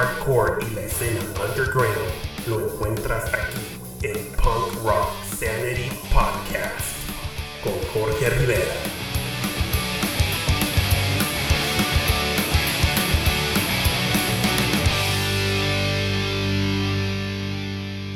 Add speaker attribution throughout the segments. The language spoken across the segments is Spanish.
Speaker 1: hardcore y la escena underground lo encuentras aquí en Punk Rock Sanity Podcast con Jorge Rivera.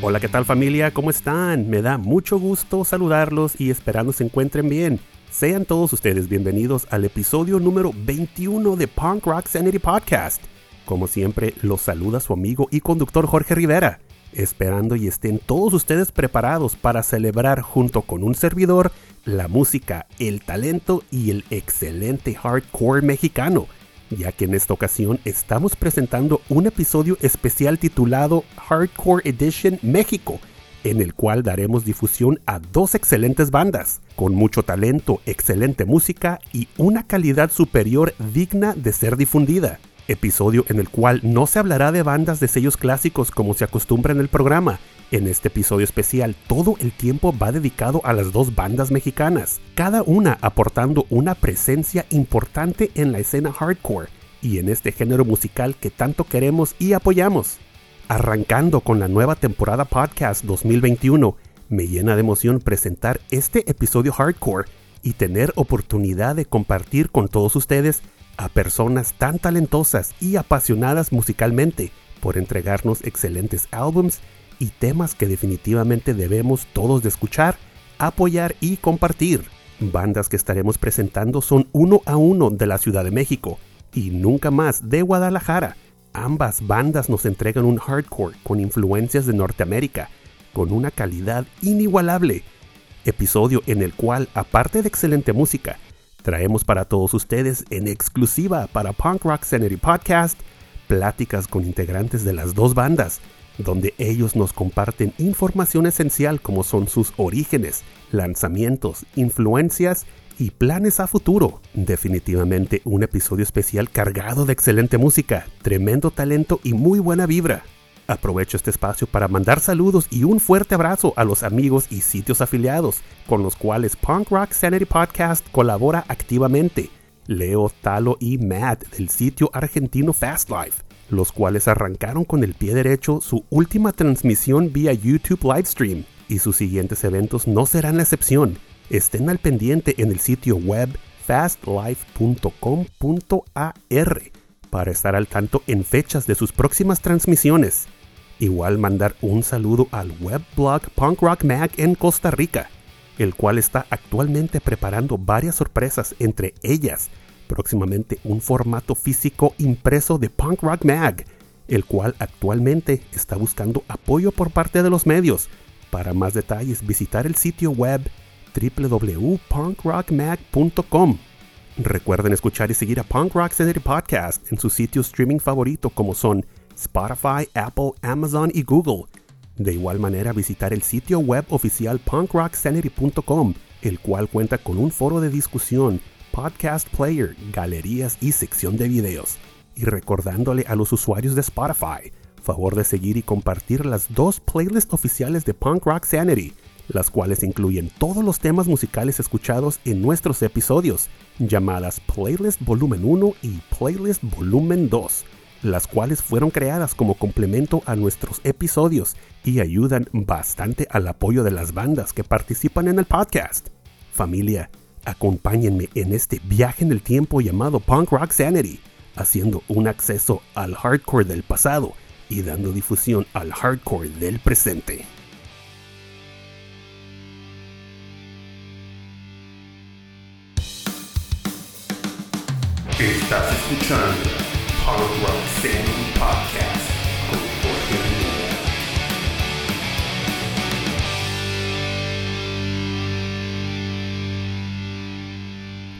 Speaker 2: Hola, ¿qué tal familia? ¿Cómo están? Me da mucho gusto saludarlos y esperando se encuentren bien. Sean todos ustedes bienvenidos al episodio número 21 de Punk Rock Sanity Podcast. Como siempre, los saluda su amigo y conductor Jorge Rivera, esperando y estén todos ustedes preparados para celebrar junto con un servidor la música, el talento y el excelente hardcore mexicano, ya que en esta ocasión estamos presentando un episodio especial titulado Hardcore Edition México, en el cual daremos difusión a dos excelentes bandas, con mucho talento, excelente música y una calidad superior digna de ser difundida episodio en el cual no se hablará de bandas de sellos clásicos como se acostumbra en el programa. En este episodio especial todo el tiempo va dedicado a las dos bandas mexicanas, cada una aportando una presencia importante en la escena hardcore y en este género musical que tanto queremos y apoyamos. Arrancando con la nueva temporada podcast 2021, me llena de emoción presentar este episodio hardcore y tener oportunidad de compartir con todos ustedes a personas tan talentosas y apasionadas musicalmente por entregarnos excelentes álbums y temas que definitivamente debemos todos de escuchar, apoyar y compartir. Bandas que estaremos presentando son uno a uno de la Ciudad de México y nunca más de Guadalajara. Ambas bandas nos entregan un hardcore con influencias de Norteamérica, con una calidad inigualable. Episodio en el cual, aparte de excelente música, Traemos para todos ustedes en exclusiva para Punk Rock Sanity Podcast pláticas con integrantes de las dos bandas, donde ellos nos comparten información esencial como son sus orígenes, lanzamientos, influencias y planes a futuro. Definitivamente un episodio especial cargado de excelente música, tremendo talento y muy buena vibra. Aprovecho este espacio para mandar saludos y un fuerte abrazo a los amigos y sitios afiliados con los cuales Punk Rock Sanity Podcast colabora activamente. Leo, Talo y Matt del sitio argentino Fast Life, los cuales arrancaron con el pie derecho su última transmisión vía YouTube Livestream y sus siguientes eventos no serán la excepción. Estén al pendiente en el sitio web fastlife.com.ar para estar al tanto en fechas de sus próximas transmisiones. Igual mandar un saludo al webblog Punk Rock Mag en Costa Rica, el cual está actualmente preparando varias sorpresas, entre ellas próximamente un formato físico impreso de Punk Rock Mag, el cual actualmente está buscando apoyo por parte de los medios. Para más detalles visitar el sitio web www.punkrockmag.com. Recuerden escuchar y seguir a Punk Rock Sanity Podcast en su sitio streaming favorito como son Spotify, Apple, Amazon y Google. De igual manera visitar el sitio web oficial punkrocksanity.com, el cual cuenta con un foro de discusión, podcast player, galerías y sección de videos. Y recordándole a los usuarios de Spotify, favor de seguir y compartir las dos playlists oficiales de Punk Rock Sanity las cuales incluyen todos los temas musicales escuchados en nuestros episodios, llamadas Playlist Volumen 1 y Playlist Volumen 2, las cuales fueron creadas como complemento a nuestros episodios y ayudan bastante al apoyo de las bandas que participan en el podcast. Familia, acompáñenme en este viaje en el tiempo llamado Punk Rock Sanity, haciendo un acceso al hardcore del pasado y dando difusión al hardcore del presente.
Speaker 1: Estás escuchando Punk Rock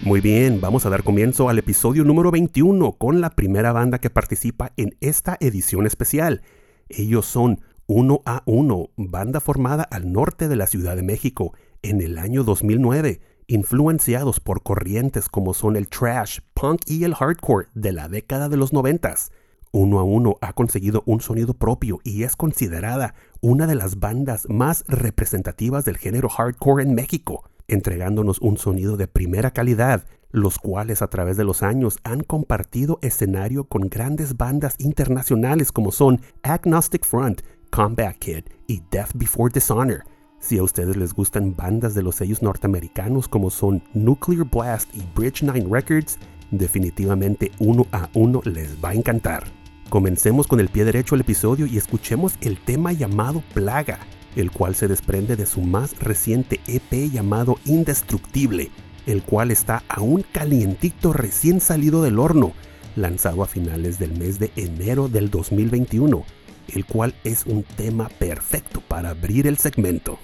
Speaker 2: Muy bien, vamos a dar comienzo al episodio número 21 con la primera banda que participa en esta edición especial. Ellos son 1 a 1, banda formada al norte de la Ciudad de México en el año 2009 influenciados por corrientes como son el trash, punk y el hardcore de la década de los noventas. Uno a uno ha conseguido un sonido propio y es considerada una de las bandas más representativas del género hardcore en México, entregándonos un sonido de primera calidad,
Speaker 3: los cuales a través de los años han compartido escenario con grandes bandas internacionales como son Agnostic Front, Combat Kid y Death Before Dishonor. Si a ustedes les gustan bandas de los sellos norteamericanos como son Nuclear Blast y Bridge 9 Records, definitivamente uno a uno les va a encantar. Comencemos con el pie derecho al episodio y escuchemos el tema llamado Plaga, el cual se desprende de su más reciente EP llamado Indestructible, el cual está aún calientito recién salido del horno, lanzado a finales del mes de enero del 2021, el cual es un tema perfecto para abrir el segmento.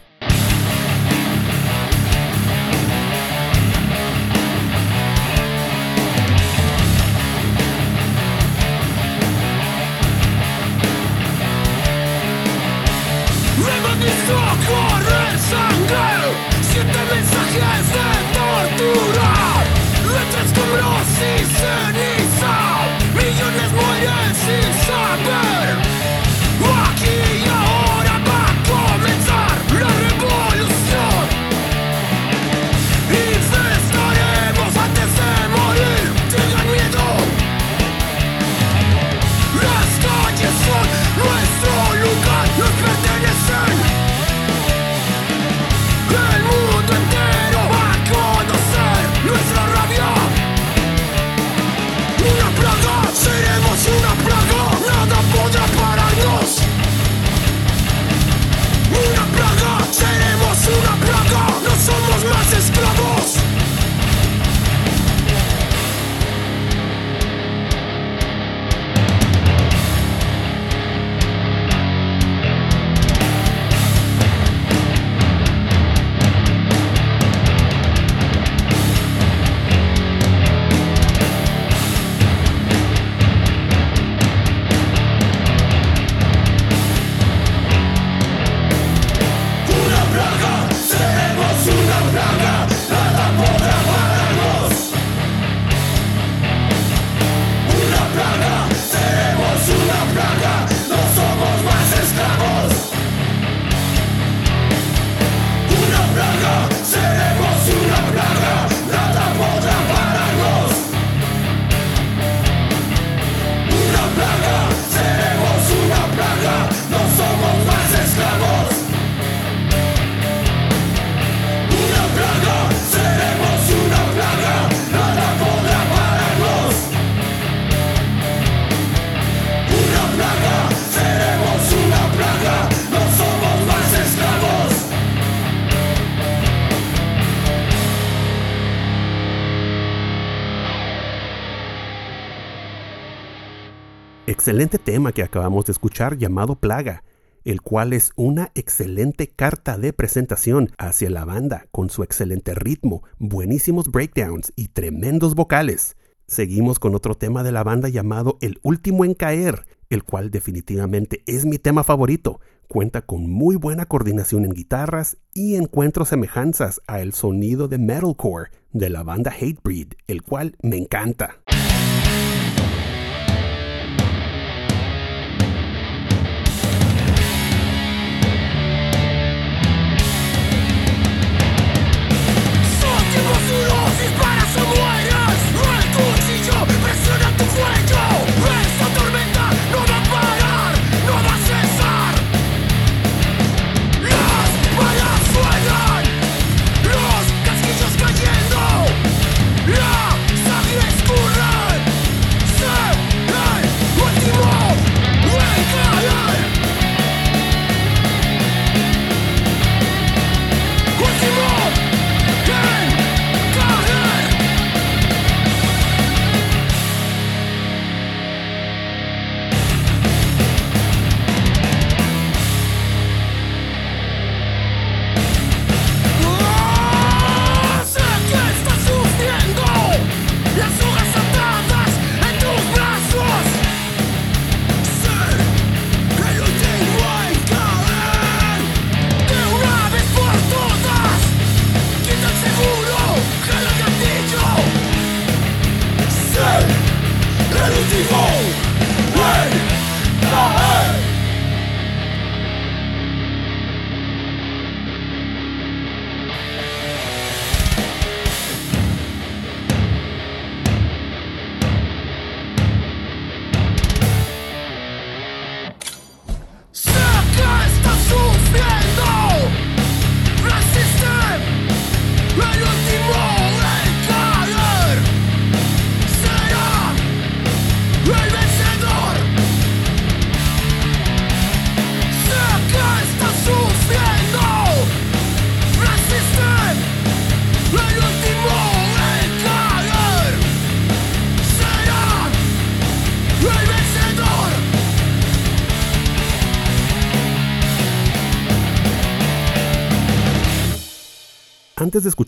Speaker 3: Excelente tema que acabamos de escuchar llamado Plaga, el cual es una excelente carta de presentación hacia la banda con su excelente ritmo, buenísimos breakdowns y tremendos vocales. Seguimos con otro tema de la banda llamado El último en caer, el cual definitivamente es mi tema favorito. Cuenta con muy buena coordinación en guitarras y encuentro semejanzas a el sonido de metalcore de la banda Hatebreed, el cual me encanta.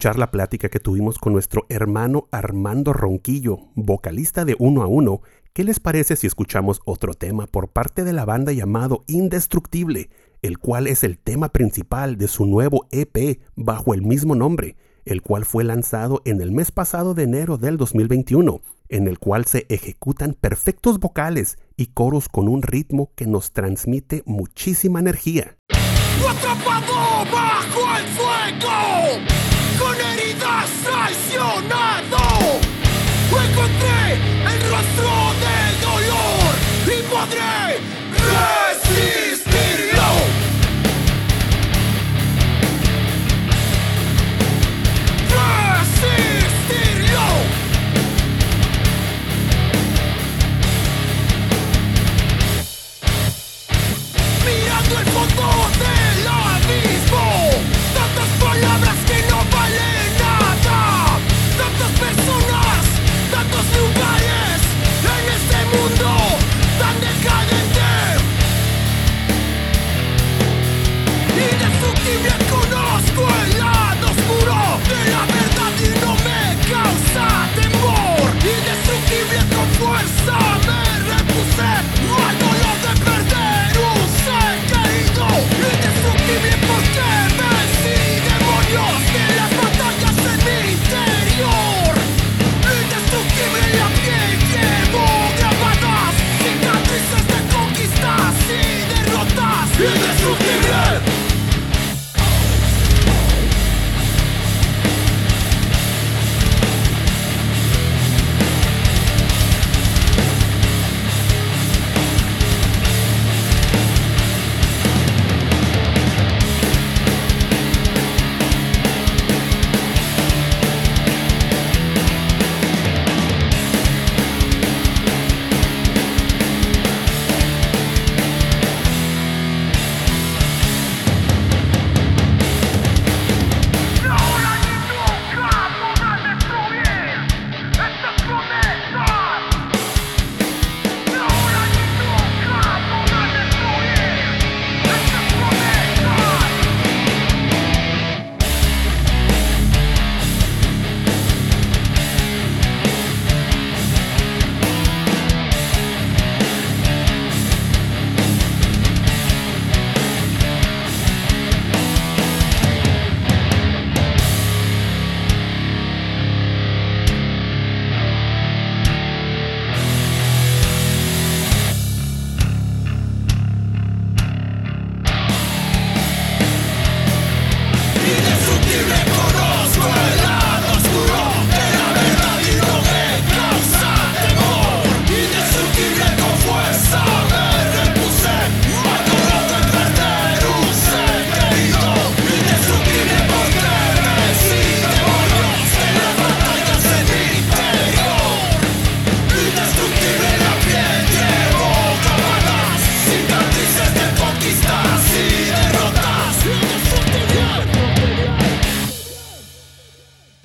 Speaker 2: Escuchar la plática que tuvimos con nuestro hermano Armando Ronquillo, vocalista de Uno a Uno, ¿qué les parece si escuchamos otro tema por parte de la banda llamado Indestructible, el cual es el tema principal de su nuevo EP bajo el mismo nombre, el cual fue lanzado en el mes pasado de enero del 2021, en el cual se ejecutan perfectos vocales y coros con un ritmo que nos transmite muchísima energía.
Speaker 3: Bajo el fuego, heridas traicionado, encontré el rostro del dolor. Y podré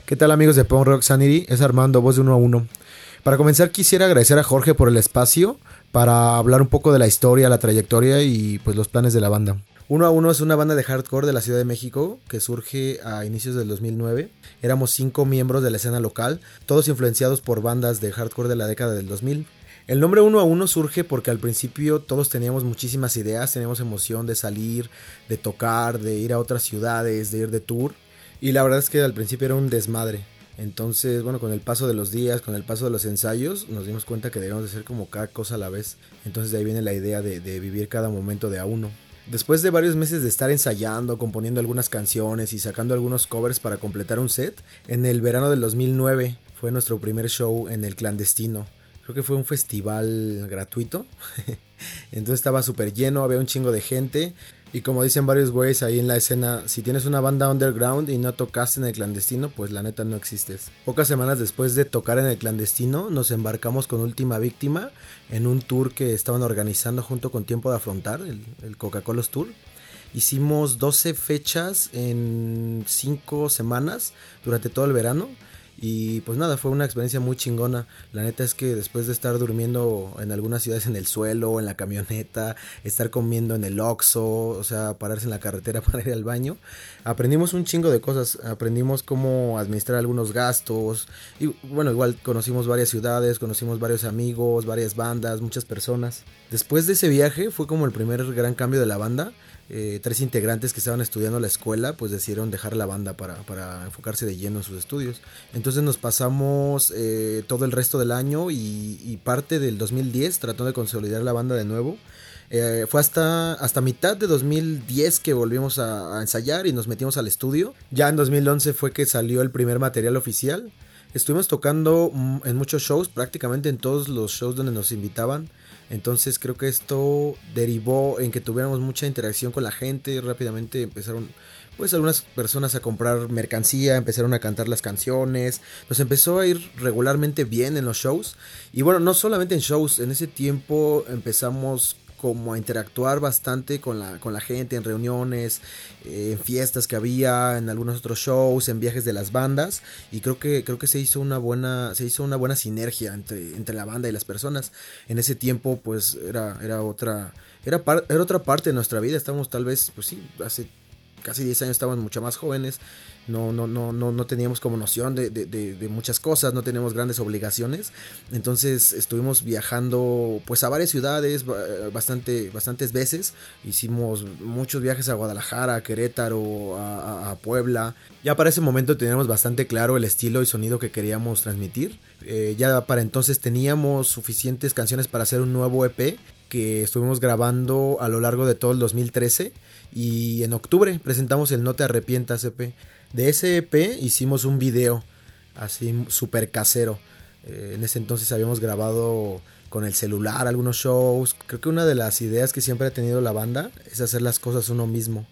Speaker 4: ¿Qué tal amigos de Punk Rock Sanity? Es Armando, voz de uno a uno. Para comenzar quisiera agradecer a Jorge por el espacio para hablar un poco de la historia, la trayectoria y pues los planes de la banda. Uno a uno es una banda de hardcore de la Ciudad de México que surge a inicios del 2009. Éramos cinco miembros de la escena local, todos influenciados por bandas de hardcore de la década del 2000. El nombre uno a uno surge porque al principio todos teníamos muchísimas ideas, teníamos emoción de salir, de tocar, de ir a otras ciudades, de ir de tour. Y la verdad es que al principio era un desmadre. Entonces, bueno, con el paso de los días, con el paso de los ensayos, nos dimos cuenta que debíamos de hacer como cada cosa a la vez. Entonces de ahí viene la idea de, de vivir cada momento de a uno. Después de varios meses de estar ensayando, componiendo algunas canciones y sacando algunos covers para completar un set, en el verano del 2009 fue nuestro primer show en el clandestino. creo que fue un festival gratuito. Entonces estaba súper lleno, había un chingo de gente. Y como dicen varios güeyes ahí en la escena, si tienes una banda underground y no tocaste en el clandestino, pues la neta no existes. Pocas semanas después de tocar en el clandestino, nos embarcamos con Última Víctima en un tour que estaban organizando junto con Tiempo de Afrontar, el, Coca-Cola Tour. Hicimos 12 fechas en 5 semanas durante todo el verano. Y pues nada, fue una experiencia muy chingona. La neta es que después de estar durmiendo en algunas ciudades en el suelo, en la camioneta, estar comiendo en el Oxxo, o sea, pararse en la carretera para ir al baño, aprendimos un chingo de cosas. Aprendimos cómo administrar algunos gastos. Y bueno, igual conocimos varias ciudades, conocimos varios amigos, varias bandas, muchas personas. Después de ese viaje fue como el primer gran cambio de la banda. Eh, tres integrantes que estaban estudiando la escuela pues decidieron dejar la banda para, para enfocarse de lleno en sus estudios. Entonces nos pasamos eh, todo el resto del año y, parte del 2010 tratando de consolidar la banda de nuevo. Eh, fue hasta, hasta mitad de 2010 que volvimos a, a ensayar y nos metimos al estudio. Ya en 2011 fue que salió el primer material oficial. Estuvimos tocando mm, en muchos shows, prácticamente en todos los shows donde nos invitaban. Entonces creo que esto derivó en que tuviéramos mucha interacción con la gente. Rápidamente empezaron pues algunas personas a comprar mercancía, empezaron a cantar las canciones. Nos empezó a ir regularmente bien en los shows. Y bueno, no solamente en shows, en ese tiempo empezamos como a interactuar bastante con la, con la gente en reuniones, eh, en fiestas que había, en algunos otros shows, en viajes de las bandas y creo que creo que se hizo una buena se hizo una buena sinergia entre, entre la banda y las personas. En ese tiempo pues era era otra era, era otra parte de nuestra vida, estábamos tal vez pues sí, hace casi 10 años estábamos mucho más jóvenes, no, no, no, no, no teníamos como noción de, de, muchas cosas, no teníamos grandes obligaciones. Entonces estuvimos viajando pues a varias ciudades bastante, bastantes veces. Hicimos muchos viajes a Guadalajara, a Querétaro, a Puebla. Ya para ese momento teníamos bastante claro el estilo y sonido que queríamos transmitir. Eh, ya para entonces teníamos suficientes canciones para hacer un nuevo EP que estuvimos grabando a lo largo de todo el 2013 y en octubre presentamos el No te arrepientas EP. De ese EP hicimos un video así súper casero. Eh, en ese entonces habíamos grabado con el celular algunos shows. Creo que una de las ideas que siempre ha tenido la banda es hacer las cosas uno mismo.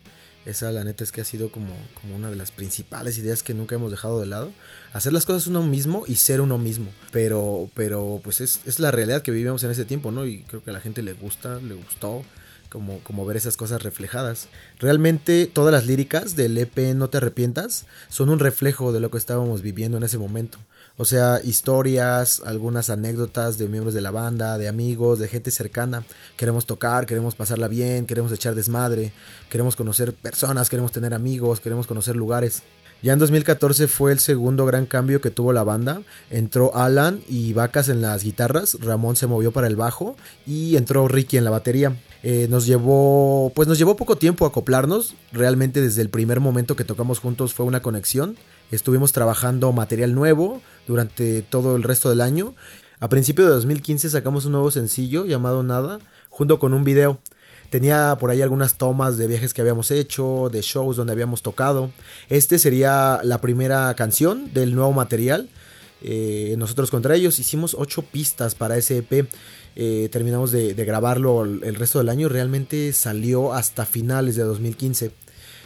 Speaker 4: Esa la neta es que ha sido como, como una de las principales ideas que nunca hemos dejado de lado. Hacer las cosas uno mismo y ser uno mismo. Pero, pero pues es, es la realidad que vivimos en ese tiempo, ¿no? Y creo que a la gente le gusta, le gustó. Como, como, ver esas cosas reflejadas. Realmente todas las líricas del EP No te arrepientas son un reflejo de lo que estábamos viviendo en ese momento. O sea, historias, algunas anécdotas de miembros de la banda, de amigos, de gente cercana. Queremos tocar, queremos pasarla bien, queremos echar desmadre, queremos conocer personas, queremos tener amigos, queremos conocer lugares. Ya en 2014 fue el segundo gran cambio que tuvo la banda. Entró Alan y Vacas en las guitarras, Ramón se movió para el bajo y entró Ricky en la batería. Eh, nos llevó, pues nos llevó poco tiempo acoplarnos. Realmente desde el primer momento que tocamos juntos fue una conexión. Estuvimos trabajando material nuevo durante todo el resto del año. A principio de 2015 sacamos un nuevo sencillo llamado Nada, junto con un video. Tenía por ahí algunas tomas de viajes que habíamos hecho, de shows donde habíamos tocado. Este sería la primera canción del nuevo material. Eh, nosotros contra ellos hicimos ocho pistas para ese EP. Eh, terminamos de, de, grabarlo el resto del año. Realmente salió hasta finales de 2015.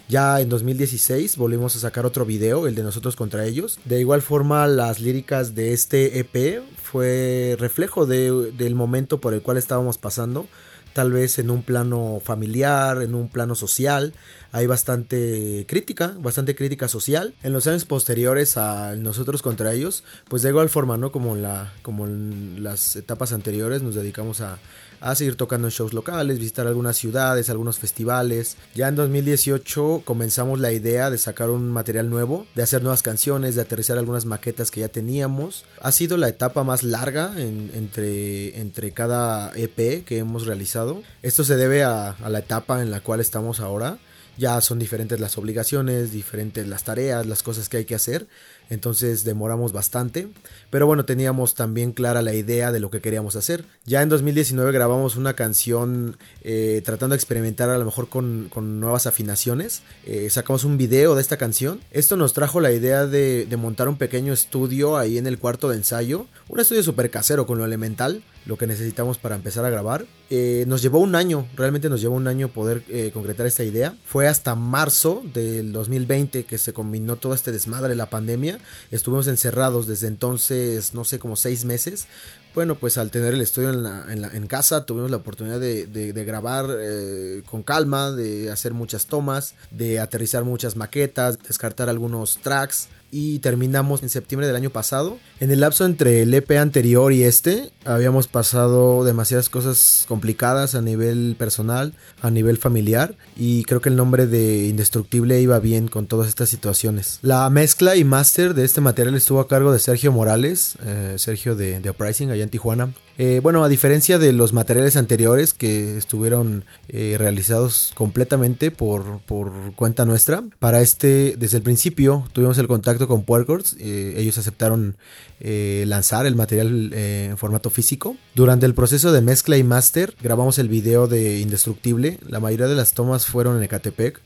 Speaker 4: Ya en 2016 volvimos a sacar otro video, el de nosotros contra ellos. De igual forma, las líricas de este EP fue reflejo de, del momento por el cual estábamos pasando tal vez en un plano familiar, en un plano social. Hay bastante crítica, bastante crítica social. En los años posteriores a nosotros contra ellos, pues de igual forma, ¿no? Como, la, como en las etapas anteriores nos dedicamos a, a seguir tocando en shows locales, visitar algunas ciudades, algunos festivales. Ya en 2018 comenzamos la idea de sacar un material nuevo, de hacer nuevas canciones, de aterrizar algunas maquetas que ya teníamos. Ha sido la etapa más larga en, entre, entre cada EP que hemos realizado. Esto se debe a, a la etapa en la cual estamos ahora Ya son diferentes las obligaciones, diferentes las tareas, las cosas que hay que hacer. Entonces demoramos bastante. Pero bueno, teníamos también clara la idea de lo que queríamos hacer. Ya en 2019 grabamos una canción eh, tratando de experimentar a lo mejor con, con nuevas afinaciones. Eh, sacamos un video de esta canción. Esto nos trajo la idea de, de montar un pequeño estudio ahí en el cuarto de ensayo. Un estudio súper casero con lo elemental lo que necesitamos para empezar a grabar. Eh, nos llevó un año, realmente nos llevó un año poder eh, concretar esta idea. Fue hasta marzo del 2020 que se combinó todo este desmadre de la pandemia. Estuvimos encerrados desde entonces, no sé, como seis meses. Bueno, pues al tener el estudio en, la- casa tuvimos la oportunidad de grabar eh, con calma, de hacer muchas tomas, de aterrizar muchas maquetas, descartar algunos tracks y terminamos en septiembre del año pasado. En el lapso entre el EP anterior y este habíamos pasado demasiadas cosas complicadas a nivel personal, a nivel familiar y creo que el nombre de Indestructible iba bien con todas estas situaciones. La mezcla y máster de este material estuvo a cargo de Sergio Morales, eh, Sergio de, de Uprising allá en Tijuana. Eh, bueno, a diferencia de los materiales anteriores que estuvieron eh, realizados completamente por, por cuenta nuestra, para este, desde el principio tuvimos el contacto con Puercords, eh, ellos aceptaron lanzar el material en formato físico. Durante el proceso de mezcla y máster grabamos el video de Indestructible, la mayoría de las tomas fueron en Ecatepec,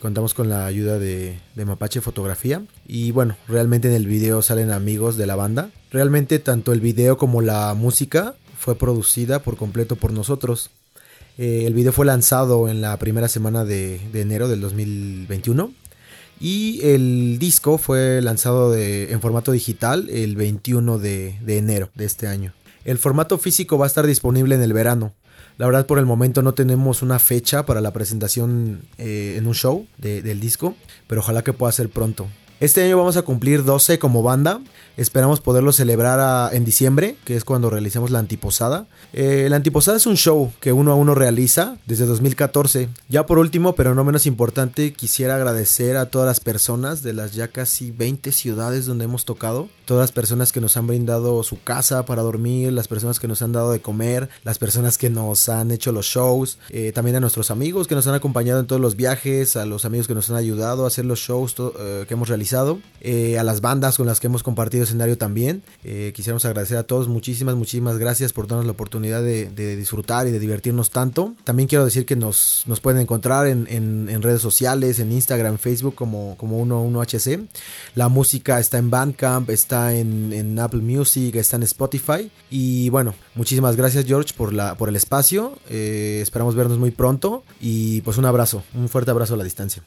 Speaker 4: contamos con la ayuda de Mapache Fotografía y bueno, realmente en el video salen amigos de la banda. Realmente tanto el video como la música fue producida por completo por nosotros. Eh, el video fue lanzado en la primera semana de, enero del 2021 y el disco fue lanzado en formato digital el 21 de, enero de este año. El formato físico va a estar disponible en el verano. La verdad por el momento no tenemos una fecha para la presentación eh, en un show de- del disco, pero ojalá que pueda ser pronto. Este año vamos a cumplir 12 como banda. Esperamos poderlo celebrar a- en diciembre, que es cuando realicemos la antiposada. Eh, la antiposada es un show que uno a uno realiza desde 2014. Ya por último, pero no menos importante, quisiera agradecer a todas las personas de las ya casi 20 ciudades donde hemos tocado. Todas las personas que nos han brindado su casa para dormir, las personas que nos han dado de comer, las personas que nos han hecho los shows, eh, también a nuestros amigos que nos han acompañado en todos los viajes, a los amigos que nos han ayudado a hacer los shows eh, que hemos realizado, eh, a las bandas con las que hemos compartido escenario también. Eh, quisiéramos agradecer a todos, muchísimas, muchísimas gracias por darnos la oportunidad de, disfrutar y de divertirnos tanto. También quiero decir que nos, nos pueden encontrar en, en- en redes sociales, en Instagram, Facebook como, como 11HC. La música está en Bandcamp, está en, en Apple Music, está en Spotify. Y bueno, muchísimas gracias George por, la, por el espacio. Eh, esperamos vernos muy pronto. Y pues un abrazo, un fuerte abrazo a la distancia.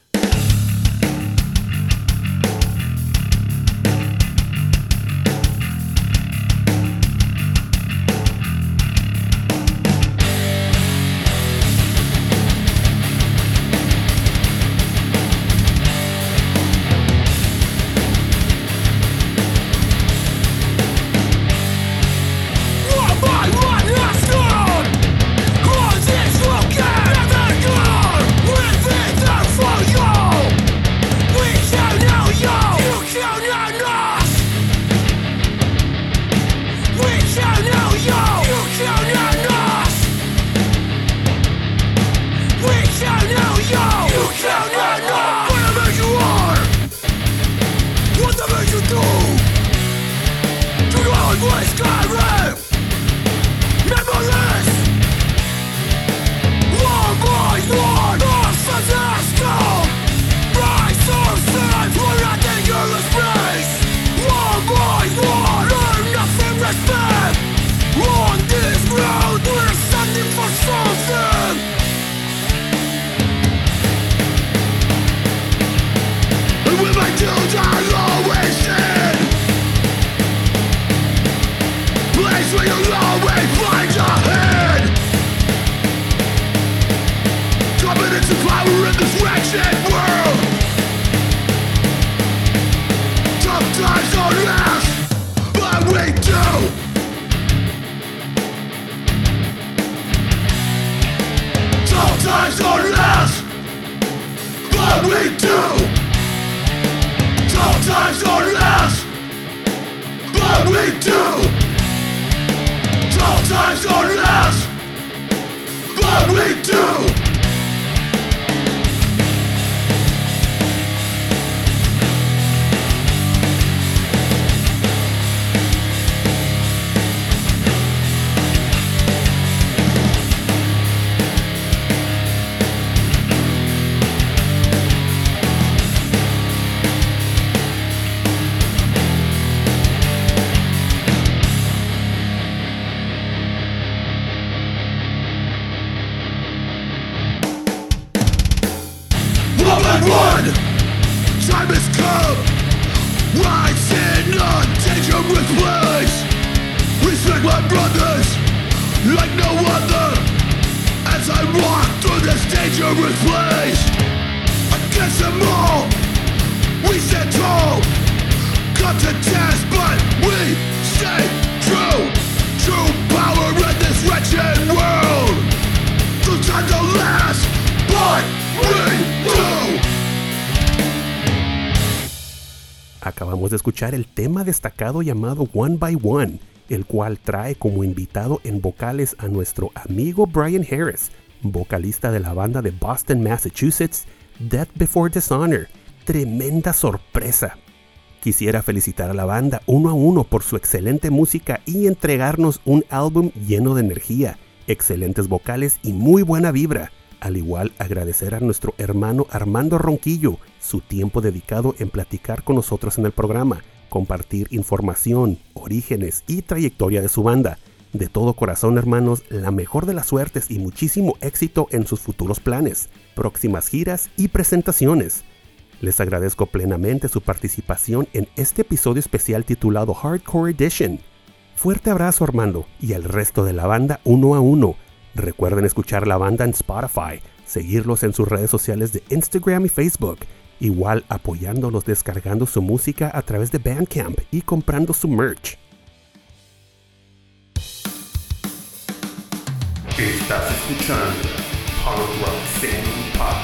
Speaker 3: Come. Rise in a dangerous place. Respect my brothers like no other. As I walk through this dangerous place. Against them all, we stand tall. Come to test, but we stay true. True power in this wretched world. The time to last, but we do.
Speaker 2: Acabamos de escuchar el tema destacado llamado One by One, el cual trae como invitado en vocales a nuestro amigo Brian Harris, vocalista de la banda de Boston, Massachusetts, Death Before Dishonor. Tremenda sorpresa. Quisiera felicitar a la banda uno a uno por su excelente música y entregarnos un álbum lleno de energía, excelentes vocales y muy buena vibra. Al igual agradecer a nuestro hermano Armando Ronquillo su tiempo dedicado en platicar con nosotros en el programa, compartir información, orígenes y trayectoria de su banda. De todo corazón hermanos, la mejor de las suertes y muchísimo éxito en sus futuros planes, próximas giras y presentaciones. Les agradezco plenamente su participación en este episodio especial titulado Hardcore Edition. Fuerte abrazo Armando y al resto de la banda uno a uno. Recuerden escuchar la banda en Spotify, seguirlos en sus redes sociales de Instagram y Facebook, igual apoyándolos descargando su música a través de Bandcamp y comprando su merch.
Speaker 1: Estás escuchando Punk Rock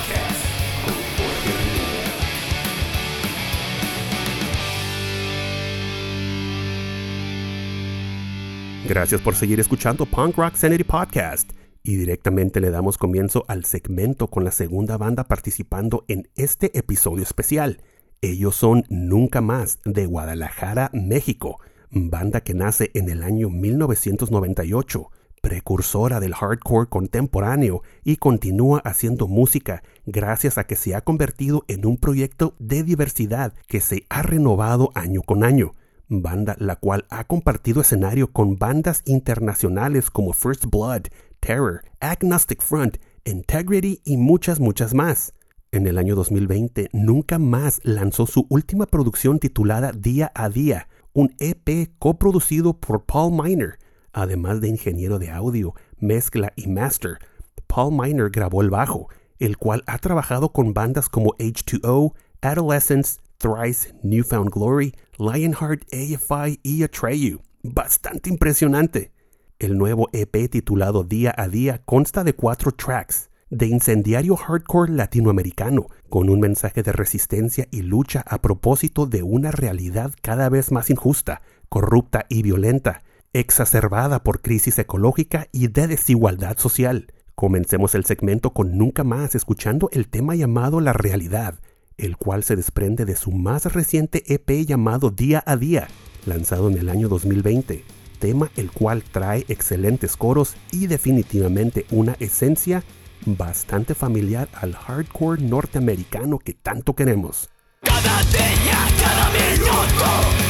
Speaker 2: Gracias por seguir escuchando Punk Rock Sanity Podcast. Y directamente le damos comienzo al segmento con la segunda banda participando en este episodio especial. Ellos son Nunca Más de Guadalajara, México, banda que nace en el año 1998, precursora del hardcore contemporáneo y continúa haciendo música gracias a que se ha convertido en un proyecto de diversidad que se ha renovado año con año banda la cual ha compartido escenario con bandas internacionales como First Blood, Terror, Agnostic Front, Integrity y muchas, muchas más. En el año 2020, Nunca Más lanzó su última producción titulada Día a Día, un EP coproducido por Paul Miner, además de ingeniero de audio, mezcla y master. Paul Miner grabó el bajo, el cual ha trabajado con bandas como H2O, Adolescence, Thrice, Newfound Glory, Lionheart, AFI y Atreyu. Bastante impresionante. El nuevo EP titulado Día a Día consta de cuatro tracks de incendiario hardcore latinoamericano, con un mensaje de resistencia y lucha a propósito de una realidad cada vez más injusta, corrupta y violenta, exacerbada por crisis ecológica y de desigualdad social. Comencemos el segmento con Nunca más escuchando el tema llamado La Realidad, el cual se desprende de su más reciente EP llamado Día a Día, lanzado en el año 2020, tema el cual trae excelentes coros y definitivamente una esencia bastante familiar al hardcore norteamericano que tanto queremos.
Speaker 3: Cada cada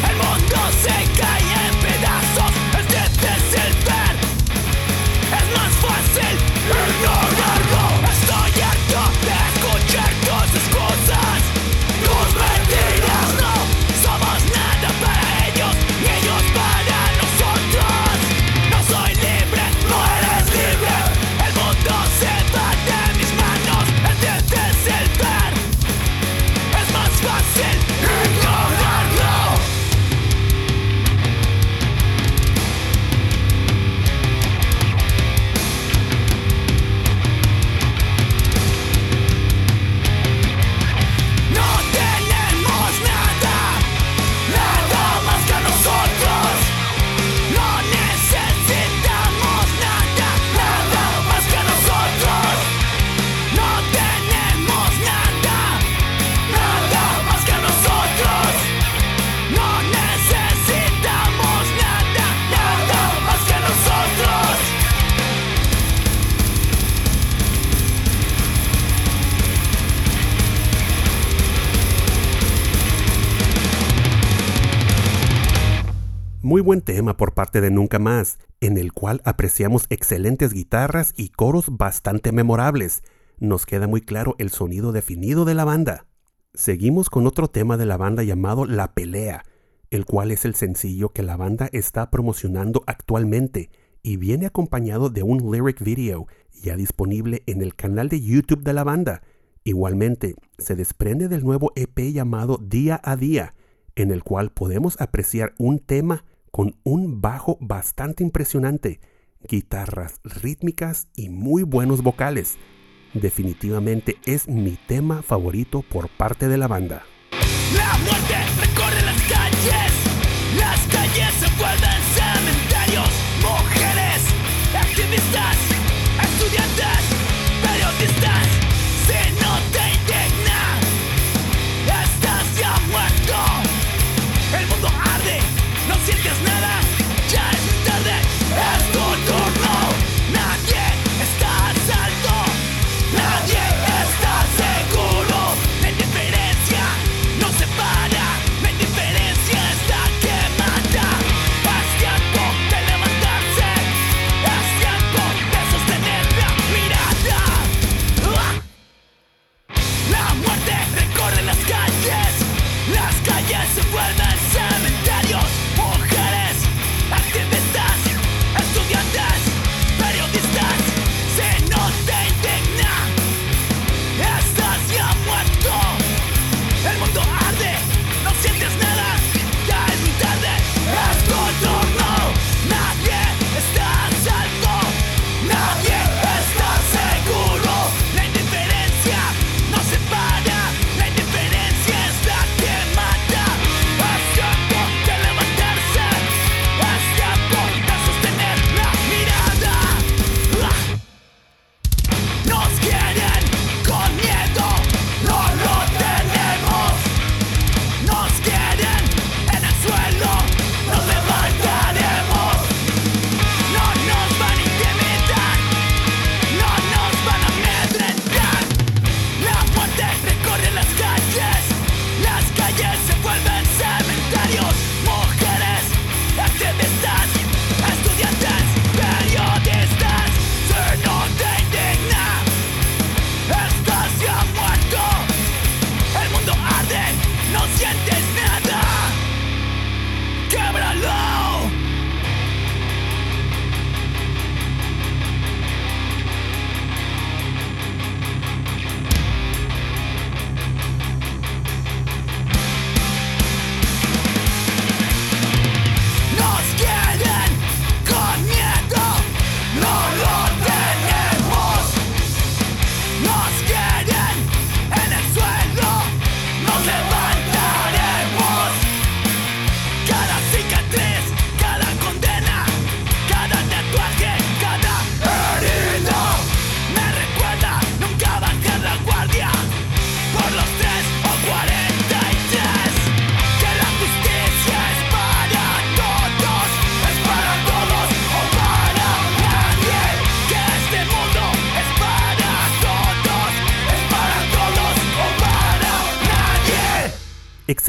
Speaker 2: Muy buen tema por parte de Nunca Más, en el cual apreciamos excelentes guitarras y coros bastante memorables. nos queda muy claro el sonido definido de la banda. Seguimos con otro tema de la banda llamado La Pelea, el cual es el sencillo que la banda está promocionando actualmente y viene acompañado de un lyric video ya disponible en el canal de YouTube de la banda. Igualmente, se desprende del nuevo EP llamado Día a Día, en el cual podemos apreciar un tema con un bajo bastante impresionante, guitarras rítmicas y muy buenos vocales. Definitivamente es mi tema favorito por parte de la banda.
Speaker 3: La muerte recorre las calles, las calles se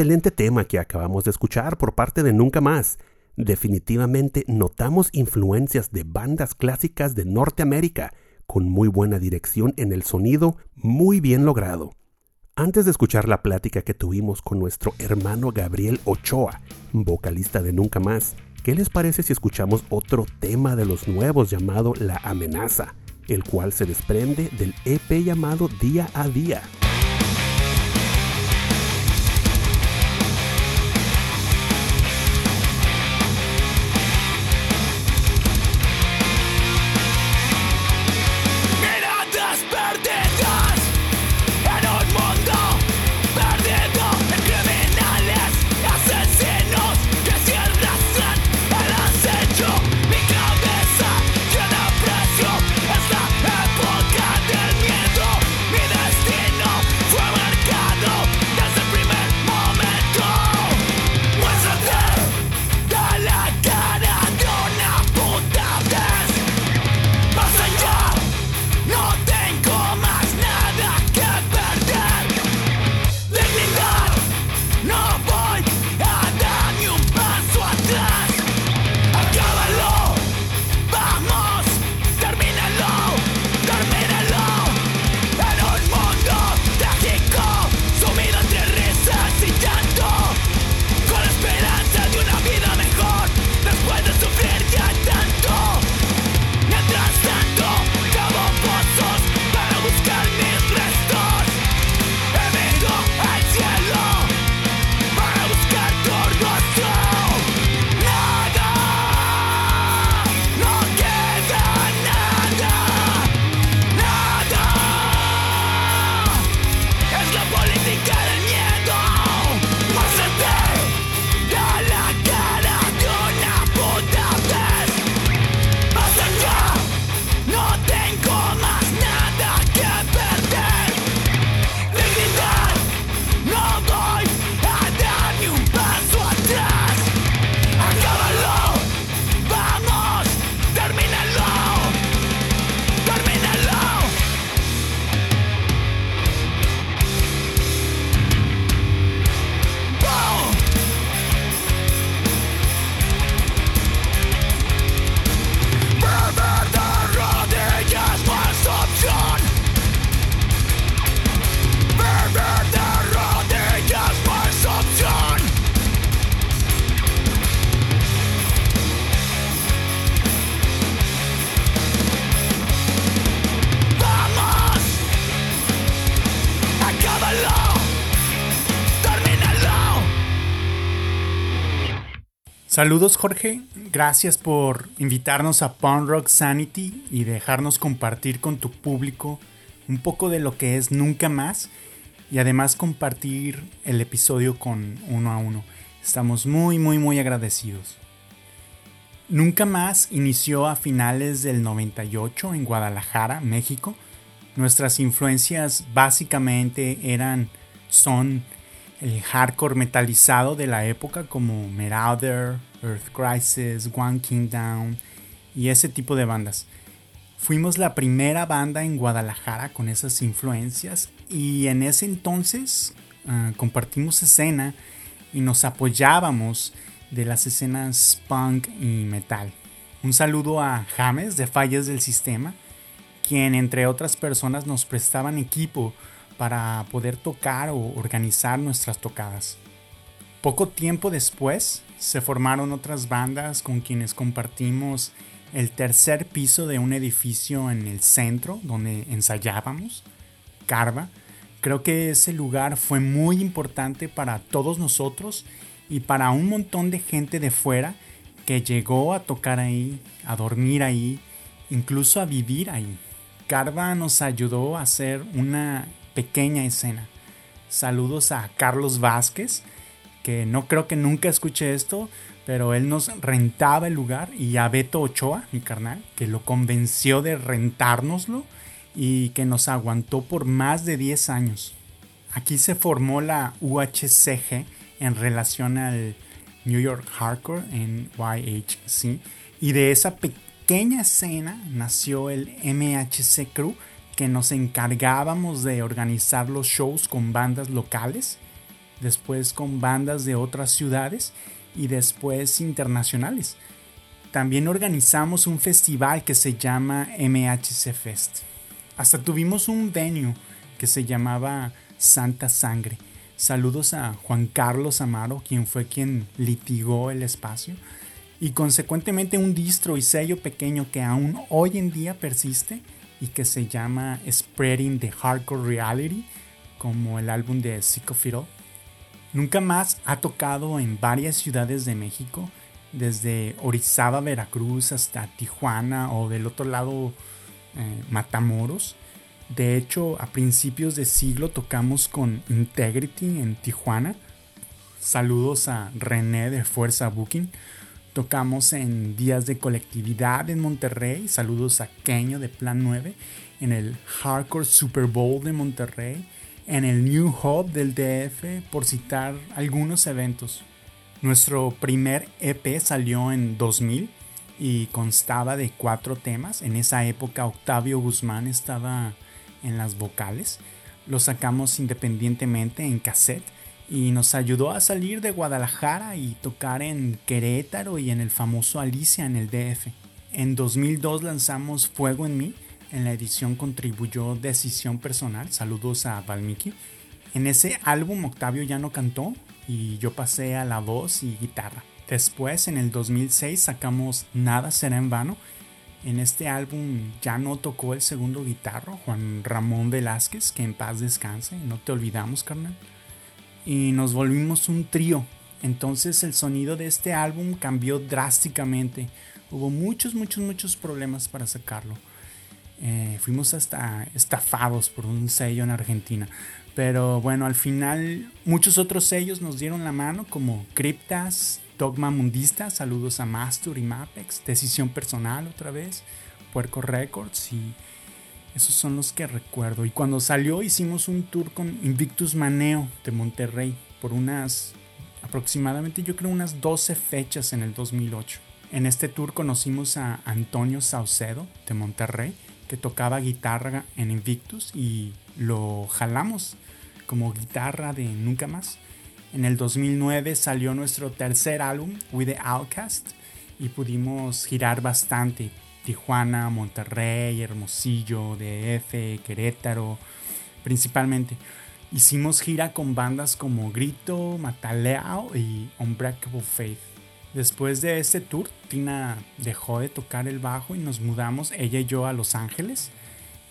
Speaker 2: Excelente tema que acabamos de escuchar por parte de Nunca Más. Definitivamente notamos influencias de bandas clásicas de Norteamérica, con muy buena dirección en el sonido, muy bien logrado. Antes de escuchar la plática que tuvimos con nuestro hermano Gabriel Ochoa, vocalista de Nunca Más, ¿qué les parece si escuchamos otro tema de los nuevos llamado La Amenaza, el cual se desprende del EP llamado Día a Día?
Speaker 5: Saludos Jorge, gracias por invitarnos a Punk Rock Sanity y dejarnos compartir con tu público un poco de lo que es Nunca Más y además compartir el episodio con uno a uno. Estamos muy muy muy agradecidos. Nunca Más inició a finales del 98 en Guadalajara, México. Nuestras influencias básicamente eran, son el hardcore metalizado de la época como Marauder, Earth Crisis, One King Down y ese tipo de bandas. Fuimos la primera banda en Guadalajara con esas influencias y en ese entonces ah, compartimos escena y nos apoyábamos de las escenas punk y metal. Un saludo a James de Fallas del Sistema, quien entre otras personas nos prestaban equipo para poder tocar o organizar nuestras tocadas. Poco tiempo después se formaron otras bandas con quienes compartimos el tercer piso de un edificio en el centro donde ensayábamos, Carva. Creo que ese lugar fue muy importante para todos nosotros y para un montón de gente de fuera que llegó a tocar ahí, a dormir ahí, incluso a vivir ahí. Carva nos ayudó a hacer una pequeña escena. Saludos a Carlos Vázquez, que no creo que nunca escuche esto, pero él nos rentaba el lugar y a Beto Ochoa, mi carnal, que lo convenció de rentárnoslo y que nos aguantó por más de 10 años. Aquí se formó la UHCG en relación al New York Hardcore en YHC y de esa pequeña escena nació el MHC Crew que nos encargábamos de organizar los shows con bandas locales, después con bandas de otras ciudades y después internacionales. También organizamos un festival que se llama MHC Fest. Hasta tuvimos un venue que se llamaba Santa Sangre. Saludos a Juan Carlos Amaro, quien fue quien litigó el espacio. Y consecuentemente un distro y sello pequeño que aún hoy en día persiste y que se llama Spreading the Hardcore Reality, como el álbum de Sick of. Nunca más ha tocado en varias ciudades de México, desde Orizaba, Veracruz hasta Tijuana o del otro lado eh, Matamoros. De hecho, a principios de siglo tocamos con Integrity en Tijuana. Saludos a René de Fuerza Booking. Tocamos en Días de Colectividad en Monterrey. Saludos a Keño de Plan 9. En el Hardcore Super Bowl de Monterrey. En el New Hub del DF, por citar algunos eventos. Nuestro primer EP salió en 2000 y constaba de cuatro temas. En esa época Octavio Guzmán estaba en las vocales. Lo sacamos independientemente en cassette y nos ayudó a salir de Guadalajara y tocar en Querétaro y en el famoso Alicia en el DF. En 2002 lanzamos Fuego en mí. En la edición contribuyó Decisión Personal. Saludos a Valmiki. En ese álbum Octavio ya no cantó y yo pasé a la voz y guitarra. Después, en el 2006, sacamos Nada será en vano. En este álbum ya no tocó el segundo guitarro, Juan Ramón Velázquez, que en paz descanse, no te olvidamos, carnal. Y nos volvimos un trío. Entonces el sonido de este álbum cambió drásticamente. Hubo muchos, muchos, muchos problemas para sacarlo. Eh, fuimos hasta estafados por un sello en Argentina. Pero bueno, al final muchos otros sellos nos dieron la mano, como Cryptas, Dogma Mundista, saludos a Mastur y Mapex, Decisión Personal otra vez, Puerco Records y esos son los que recuerdo. Y cuando salió hicimos un tour con Invictus Maneo de Monterrey por unas aproximadamente yo creo unas 12 fechas en el 2008. En este tour conocimos a Antonio Saucedo de Monterrey que tocaba guitarra en Invictus y lo jalamos como guitarra de Nunca Más. En el 2009 salió nuestro tercer álbum, With the Outcast, y pudimos girar bastante. Tijuana, Monterrey, Hermosillo, DF, Querétaro, principalmente. Hicimos gira con bandas como Grito, Mataleao y Unbreakable Faith. Después de este tour, Tina dejó de tocar el bajo y nos mudamos, ella y yo, a Los Ángeles.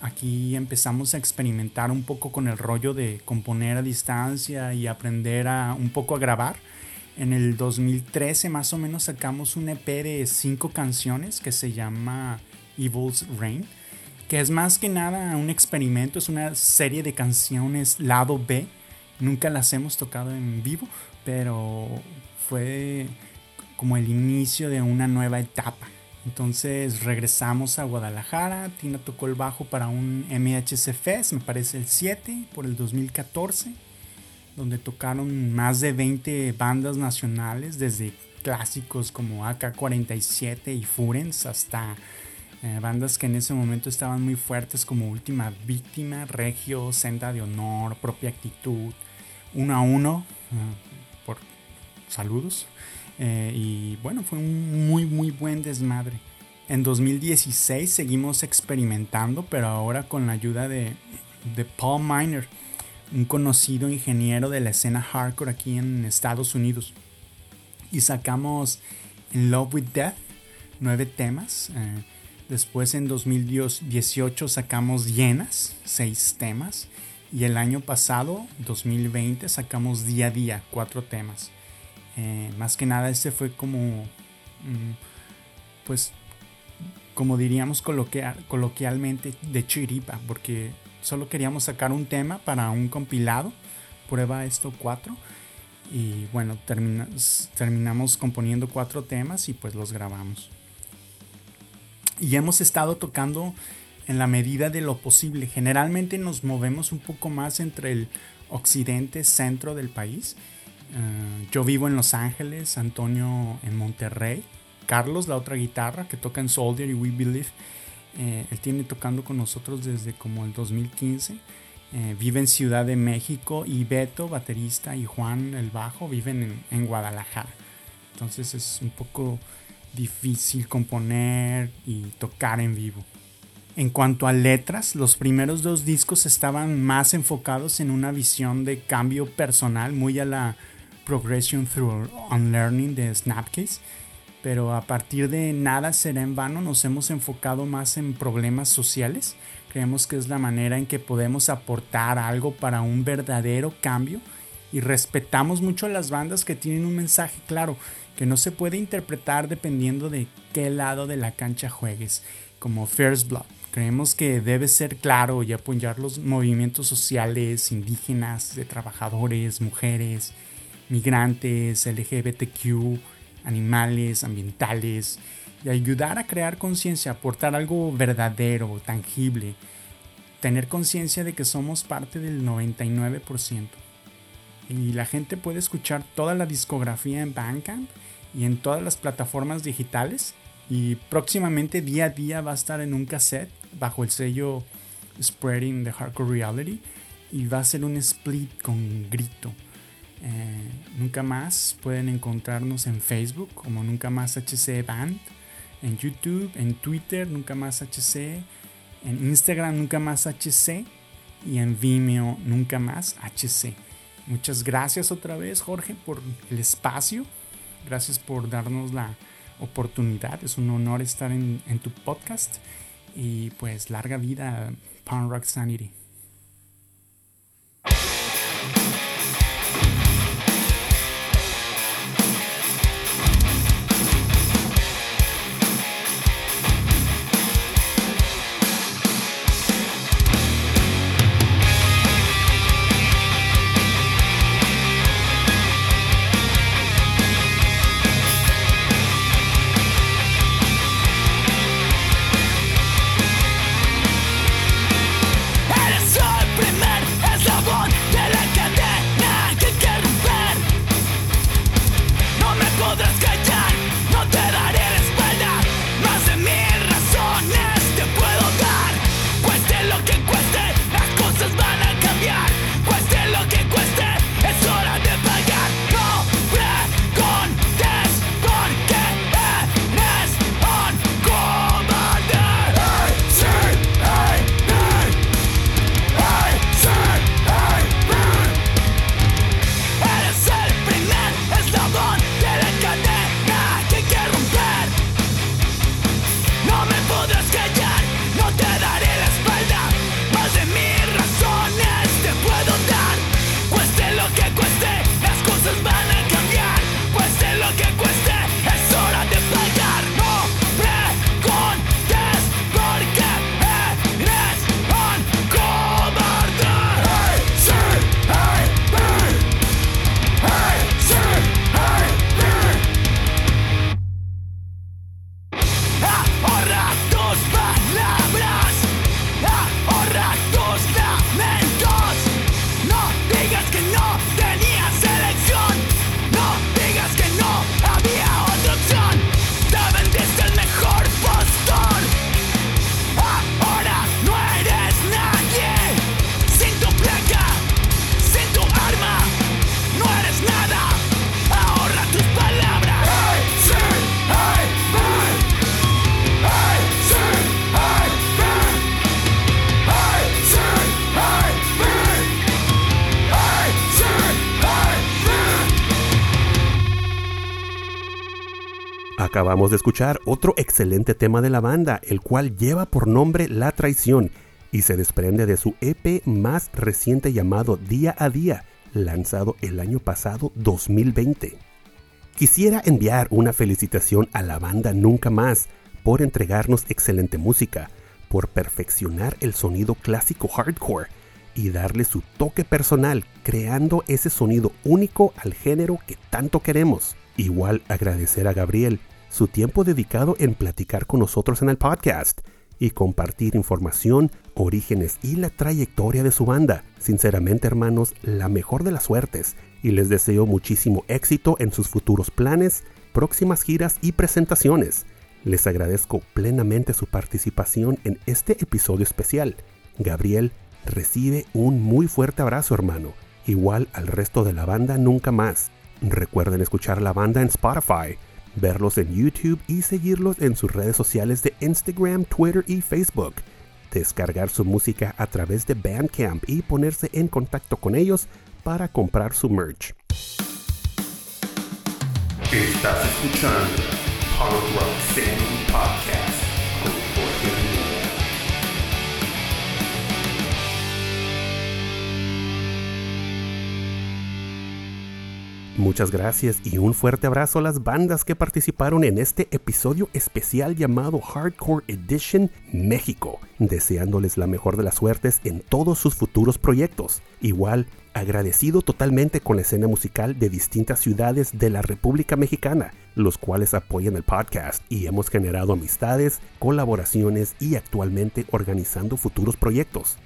Speaker 5: Aquí empezamos a experimentar un poco con el rollo de componer a distancia y aprender a un poco a grabar. En el 2013 más o menos sacamos un EP de cinco canciones que se llama Evil's Reign, que es más que nada un experimento, es una serie de canciones lado B. Nunca las hemos tocado en vivo, pero fue como el inicio de una nueva etapa. Entonces regresamos a Guadalajara, Tina tocó el bajo para un MHC Fest, me parece el 7, por el 2014, donde tocaron más de 20 bandas nacionales, desde clásicos como AK-47 y Furens hasta eh, bandas que en ese momento estaban muy fuertes como Última Víctima, Regio, Senda de Honor, Propia Actitud, Uno a Uno, uh, por saludos. Eh, y bueno, fue un muy, muy buen desmadre. En 2016 seguimos experimentando, pero ahora con la ayuda de, de Paul Miner, un conocido ingeniero de la escena hardcore aquí en Estados Unidos. Y sacamos In Love with Death, nueve temas. Eh, después en 2018 sacamos Llenas, seis temas. Y el año pasado, 2020, sacamos Día a Día, cuatro temas. Eh, más que nada este fue como, mm, pues, como diríamos coloquial, coloquialmente, de chiripa, porque solo queríamos sacar un tema para un compilado, prueba esto 4, y bueno, terminamos componiendo cuatro temas y pues los grabamos. Y hemos estado tocando en la medida de lo posible. Generalmente nos movemos un poco más entre el occidente, centro del país eh, yo vivo en Los Ángeles, Antonio en Monterrey. Carlos, la otra guitarra que toca en Soldier y We Believe, eh, él tiene tocando con nosotros desde como el 2015. Eh, vive en Ciudad de México y Beto, baterista, y Juan, el bajo, viven en, en Guadalajara. Entonces es un poco difícil componer y tocar en vivo. En cuanto a letras, los primeros dos discos estaban más enfocados en una visión de cambio personal, muy a la Progression Through Unlearning de Snapcase, pero a partir de Nada será en vano nos hemos enfocado más en problemas sociales. Creemos que es la manera en que podemos aportar algo para un verdadero cambio y respetamos mucho a las bandas que tienen un mensaje claro que no se puede interpretar dependiendo de qué lado de la cancha juegues, como First Blood. Creemos que debe ser claro y apoyar los movimientos sociales indígenas, de trabajadores, mujeres, migrantes, LGBTQ, animales, ambientales, y ayudar a crear conciencia, aportar algo verdadero, tangible, tener conciencia de que somos parte del 99%. Y la gente puede escuchar toda la discografía en Bandcamp y en todas las plataformas digitales. Y próximamente día a día va a estar en un cassette bajo el sello Spreading the Hardcore Reality. Y va a ser un split con grito. Eh, nunca más pueden encontrarnos en Facebook como Nunca más HC Band, en YouTube, en Twitter Nunca más HC, en Instagram Nunca más HC y en Vimeo Nunca más HC. Muchas gracias otra vez Jorge por el espacio, gracias por darnos la oportunidad, es un honor estar en, en tu podcast y pues larga vida Pound Rock Sanity.
Speaker 2: Acabamos de escuchar otro excelente tema de la banda, el cual lleva por nombre La Traición y se desprende de su EP más reciente llamado Día a Día, lanzado el año pasado 2020. Quisiera enviar una felicitación a la banda Nunca Más por entregarnos excelente música, por perfeccionar el sonido clásico hardcore y darle su toque personal, creando ese sonido único al género que tanto queremos. Igual agradecer a Gabriel su tiempo dedicado en platicar con nosotros en el podcast y compartir información, orígenes y la trayectoria de su banda. Sinceramente, hermanos, la mejor de las suertes y les deseo muchísimo éxito en sus futuros planes, próximas giras y presentaciones. Les agradezco plenamente su participación en este episodio especial. Gabriel recibe un muy fuerte abrazo, hermano, igual al resto de la banda nunca más. Recuerden escuchar la banda en Spotify verlos en YouTube y seguirlos en sus redes sociales de Instagram, Twitter y Facebook. Descargar su música a través de Bandcamp y ponerse en contacto con ellos para comprar su merch.
Speaker 1: Estás escuchando
Speaker 2: Muchas gracias y un fuerte abrazo a las bandas que participaron en este episodio especial llamado Hardcore Edition México, deseándoles la mejor de las suertes en todos sus futuros proyectos. Igual, agradecido totalmente con la escena musical de distintas ciudades de la República Mexicana, los cuales apoyan el podcast y hemos generado amistades, colaboraciones y actualmente organizando futuros proyectos.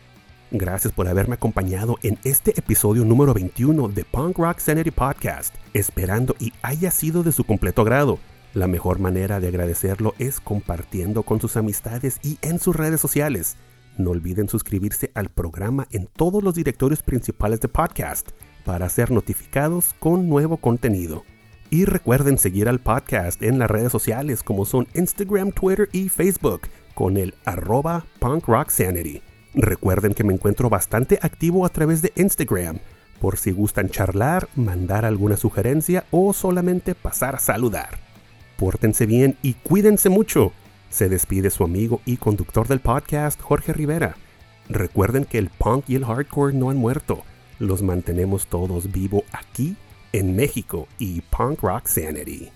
Speaker 2: Gracias por haberme acompañado en este episodio número 21 de Punk Rock Sanity Podcast, esperando y haya sido de su completo agrado. La mejor manera de agradecerlo es compartiendo con sus amistades y en sus redes sociales. No olviden suscribirse al programa en todos los directorios principales de podcast para ser notificados con nuevo contenido. Y recuerden seguir al podcast en las redes sociales como son Instagram, Twitter y Facebook con el arroba Punk Rock Sanity. Recuerden que me encuentro bastante activo a través de Instagram, por si gustan charlar, mandar alguna sugerencia o solamente pasar a saludar. Pórtense bien y cuídense mucho. Se despide su amigo y conductor del podcast, Jorge Rivera. Recuerden que el punk y el hardcore no han muerto. Los mantenemos todos vivos aquí, en México y Punk Rock Sanity.